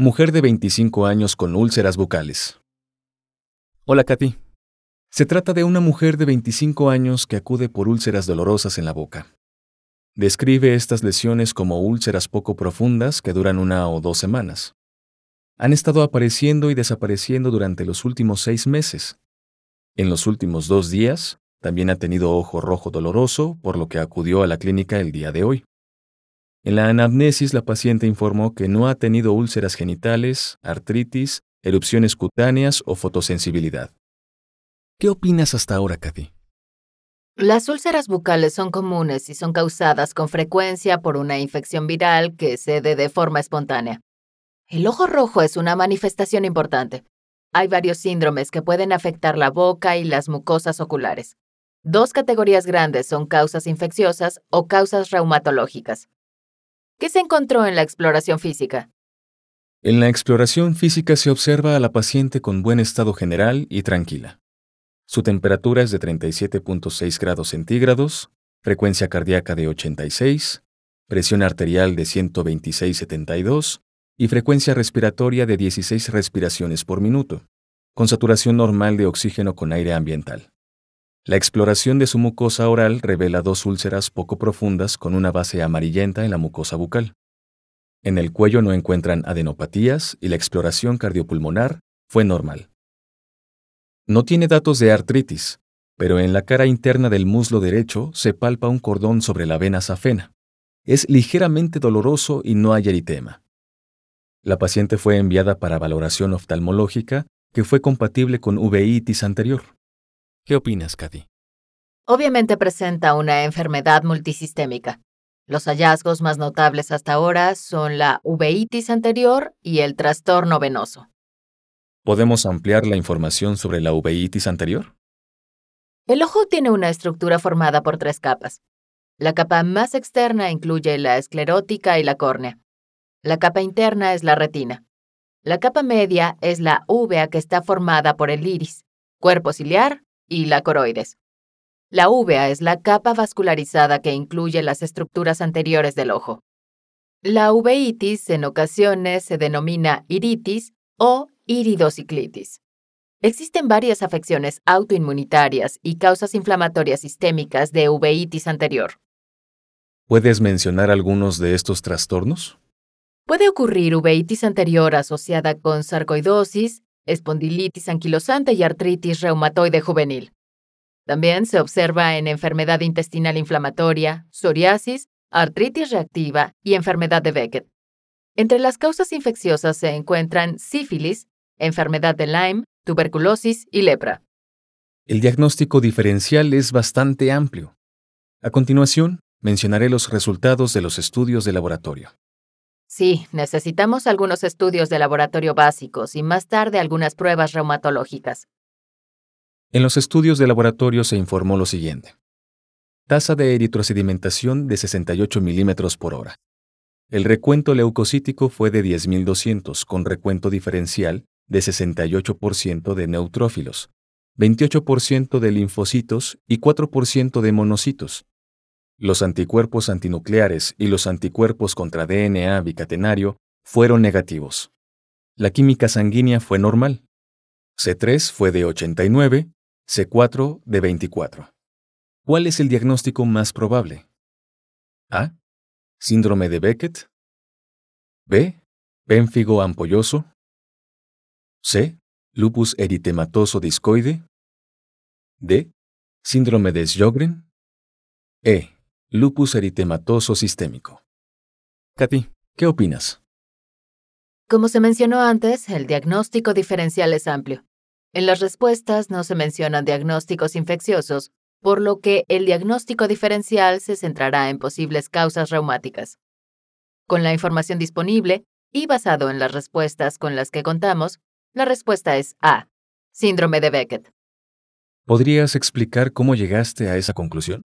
Mujer de 25 años con úlceras bucales. Hola, Katy. Se trata de una mujer de 25 años que acude por úlceras dolorosas en la boca. Describe estas lesiones como úlceras poco profundas que duran una o dos semanas. Han estado apareciendo y desapareciendo durante los últimos seis meses. En los últimos dos días, también ha tenido ojo rojo doloroso, por lo que acudió a la clínica el día de hoy. En la anamnesis, la paciente informó que no ha tenido úlceras genitales, artritis, erupciones cutáneas o fotosensibilidad. ¿Qué opinas hasta ahora, Kathy? Las úlceras bucales son comunes y son causadas con frecuencia por una infección viral que cede de forma espontánea. El ojo rojo es una manifestación importante. Hay varios síndromes que pueden afectar la boca y las mucosas oculares. Dos categorías grandes son causas infecciosas o causas reumatológicas. ¿Qué se encontró en la exploración física? En la exploración física se observa a la paciente con buen estado general y tranquila. Su temperatura es de 37.6 grados centígrados, frecuencia cardíaca de 86, presión arterial de 126-72 y frecuencia respiratoria de 16 respiraciones por minuto, con saturación normal de oxígeno con aire ambiental. La exploración de su mucosa oral revela dos úlceras poco profundas con una base amarillenta en la mucosa bucal. En el cuello no encuentran adenopatías y la exploración cardiopulmonar fue normal. No tiene datos de artritis, pero en la cara interna del muslo derecho se palpa un cordón sobre la vena safena. Es ligeramente doloroso y no hay eritema. La paciente fue enviada para valoración oftalmológica que fue compatible con uveitis anterior. ¿Qué opinas, Kathy? Obviamente presenta una enfermedad multisistémica. Los hallazgos más notables hasta ahora son la uveitis anterior y el trastorno venoso. ¿Podemos ampliar la información sobre la uveitis anterior? El ojo tiene una estructura formada por tres capas. La capa más externa incluye la esclerótica y la córnea. La capa interna es la retina. La capa media es la uvea que está formada por el iris, cuerpo ciliar y la coroides. La uvea es la capa vascularizada que incluye las estructuras anteriores del ojo. La uveitis en ocasiones se denomina iritis o iridociclitis. Existen varias afecciones autoinmunitarias y causas inflamatorias sistémicas de uveitis anterior. ¿Puedes mencionar algunos de estos trastornos? Puede ocurrir uveitis anterior asociada con sarcoidosis, espondilitis anquilosante y artritis reumatoide juvenil. También se observa en enfermedad intestinal inflamatoria, psoriasis, artritis reactiva y enfermedad de Beckett. Entre las causas infecciosas se encuentran sífilis, enfermedad de Lyme, tuberculosis y lepra. El diagnóstico diferencial es bastante amplio. A continuación, mencionaré los resultados de los estudios de laboratorio. Sí, necesitamos algunos estudios de laboratorio básicos y más tarde algunas pruebas reumatológicas. En los estudios de laboratorio se informó lo siguiente. Tasa de eritrosedimentación de 68 milímetros por hora. El recuento leucocítico fue de 10.200, con recuento diferencial de 68% de neutrófilos, 28% de linfocitos y 4% de monocitos, los anticuerpos antinucleares y los anticuerpos contra DNA bicatenario fueron negativos. La química sanguínea fue normal. C3 fue de 89, C4 de 24. ¿Cuál es el diagnóstico más probable? A. Síndrome de Beckett. B. Pénfigo ampolloso. C. Lupus eritematoso discoide. D. Síndrome de Sjögren. E lupus eritematoso sistémico. Katy, ¿qué opinas? Como se mencionó antes, el diagnóstico diferencial es amplio. En las respuestas no se mencionan diagnósticos infecciosos, por lo que el diagnóstico diferencial se centrará en posibles causas reumáticas. Con la información disponible, Y basado en las respuestas con las que contamos, la respuesta es A, síndrome de Beckett. ¿Podrías explicar cómo llegaste a esa conclusión?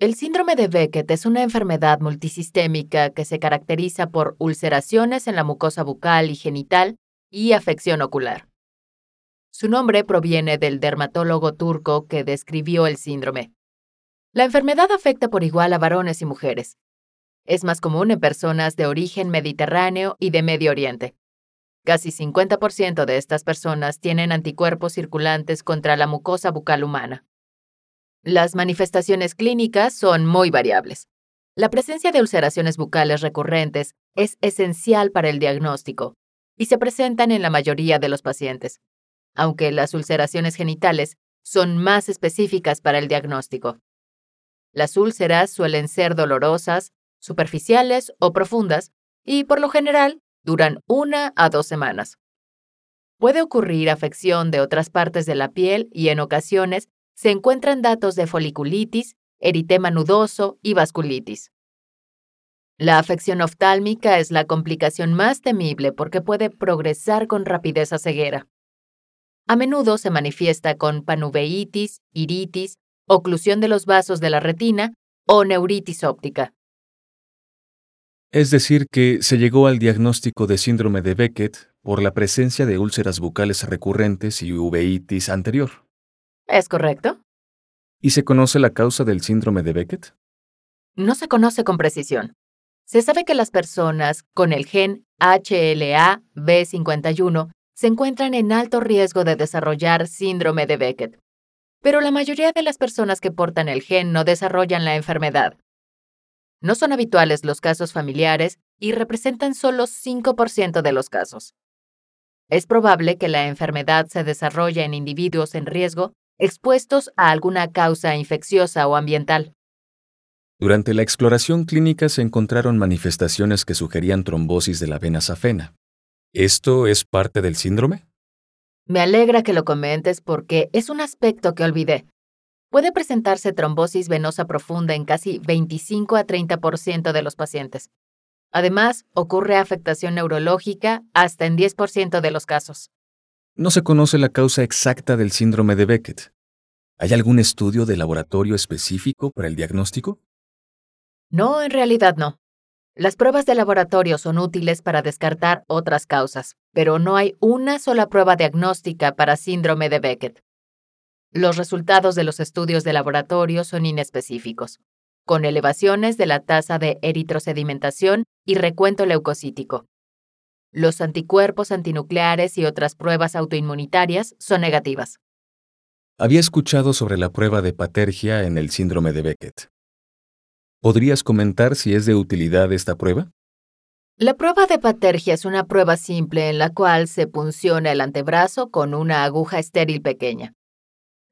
El síndrome de Beckett es una enfermedad multisistémica que se caracteriza por ulceraciones en la mucosa bucal y genital y afección ocular. Su nombre proviene del dermatólogo turco que describió el síndrome. La enfermedad afecta por igual a varones y mujeres. Es más común en personas de origen mediterráneo y de Medio Oriente. Casi 50% de estas personas tienen anticuerpos circulantes contra la mucosa bucal humana. Las manifestaciones clínicas son muy variables. La presencia de ulceraciones bucales recurrentes es esencial para el diagnóstico y se presentan en la mayoría de los pacientes, aunque las ulceraciones genitales son más específicas para el diagnóstico. Las úlceras suelen ser dolorosas, superficiales o profundas y, por lo general, duran una a dos semanas. Puede ocurrir afección de otras partes de la piel y en ocasiones se encuentran datos de foliculitis, eritema nudoso y vasculitis. La afección oftálmica es la complicación más temible porque puede progresar con rapidez a ceguera. A menudo se manifiesta con panuveitis, iritis, oclusión de los vasos de la retina o neuritis óptica. Es decir, que se llegó al diagnóstico de síndrome de Beckett por la presencia de úlceras bucales recurrentes y uveitis anterior. ¿Es correcto? ¿Y se conoce la causa del síndrome de Beckett? No se conoce con precisión. Se sabe que las personas con el gen HLA-B51 se encuentran en alto riesgo de desarrollar síndrome de Beckett pero la mayoría de las personas que portan el gen no desarrollan la enfermedad. No son habituales los casos familiares y representan solo 5% de los casos. Es probable que la enfermedad se desarrolle en individuos en riesgo expuestos a alguna causa infecciosa o ambiental. Durante la exploración clínica se encontraron manifestaciones que sugerían trombosis de la vena safena. ¿Esto es parte del síndrome? Me alegra que lo comentes porque es un aspecto que olvidé. Puede presentarse trombosis venosa profunda en casi 25 a 30% de los pacientes. Además, ocurre afectación neurológica hasta en 10% de los casos. No se conoce la causa exacta del síndrome de Beckett. ¿Hay algún estudio de laboratorio específico para el diagnóstico? No, en realidad no. Las pruebas de laboratorio son útiles para descartar otras causas, pero no hay una sola prueba diagnóstica para síndrome de Beckett. Los resultados de los estudios de laboratorio son inespecíficos, con elevaciones de la tasa de eritrosedimentación y recuento leucocítico. Los anticuerpos antinucleares y otras pruebas autoinmunitarias son negativas. Había escuchado sobre la prueba de patergia en el síndrome de Beckett. ¿Podrías comentar si es de utilidad esta prueba? La prueba de patergia es una prueba simple en la cual se punciona el antebrazo con una aguja estéril pequeña.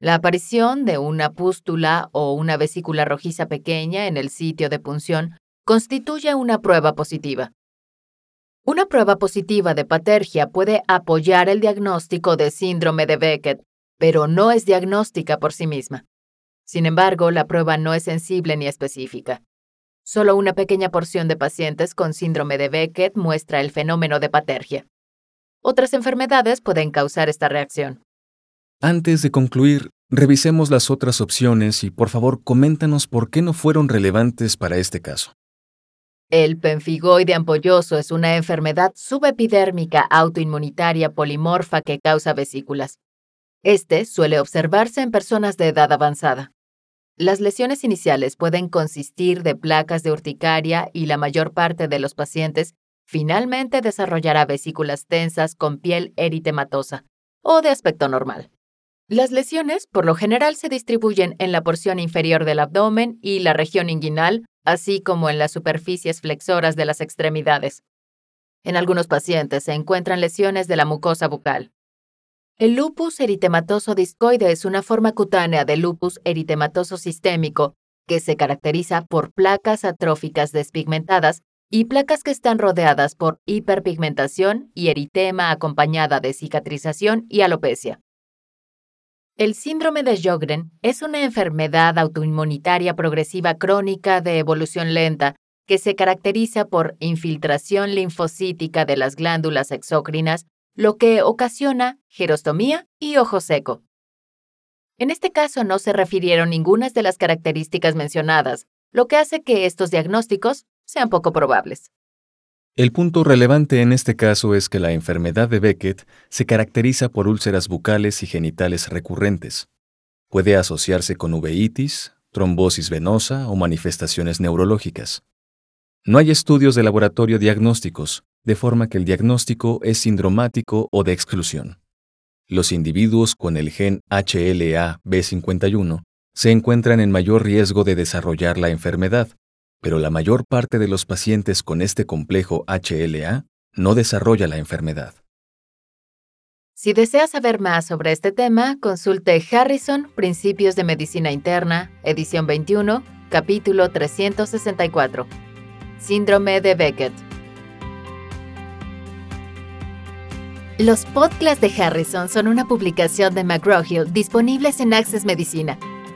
La aparición de una pústula o una vesícula rojiza pequeña en el sitio de punción constituye una prueba positiva. Una prueba positiva de patergia puede apoyar el diagnóstico de síndrome de Beckett, pero no es diagnóstica por sí misma. Sin embargo, la prueba no es sensible ni específica. Solo una pequeña porción de pacientes con síndrome de Beckett muestra el fenómeno de patergia. Otras enfermedades pueden causar esta reacción. Antes de concluir, revisemos las otras opciones y por favor coméntanos por qué no fueron relevantes para este caso. El penfigoide ampolloso es una enfermedad subepidérmica autoinmunitaria polimorfa que causa vesículas. Este suele observarse en personas de edad avanzada. Las lesiones iniciales pueden consistir de placas de urticaria y la mayor parte de los pacientes finalmente desarrollará vesículas tensas con piel eritematosa o de aspecto normal. Las lesiones por lo general se distribuyen en la porción inferior del abdomen y la región inguinal, así como en las superficies flexoras de las extremidades. En algunos pacientes se encuentran lesiones de la mucosa bucal. El lupus eritematoso discoide es una forma cutánea del lupus eritematoso sistémico que se caracteriza por placas atróficas despigmentadas y placas que están rodeadas por hiperpigmentación y eritema acompañada de cicatrización y alopecia. El síndrome de Sjögren es una enfermedad autoinmunitaria progresiva crónica de evolución lenta que se caracteriza por infiltración linfocítica de las glándulas exócrinas, lo que ocasiona gerostomía y ojo seco. En este caso no se refirieron ninguna de las características mencionadas, lo que hace que estos diagnósticos sean poco probables. El punto relevante en este caso es que la enfermedad de Beckett se caracteriza por úlceras bucales y genitales recurrentes. Puede asociarse con uveitis, trombosis venosa o manifestaciones neurológicas. No hay estudios de laboratorio diagnósticos, de forma que el diagnóstico es sindromático o de exclusión. Los individuos con el gen HLA-B51 se encuentran en mayor riesgo de desarrollar la enfermedad, pero la mayor parte de los pacientes con este complejo HLA no desarrolla la enfermedad. Si desea saber más sobre este tema, consulte Harrison, Principios de Medicina Interna, edición 21, capítulo 364. Síndrome de Beckett. Los podcasts de Harrison son una publicación de McGraw-Hill disponibles en Access Medicina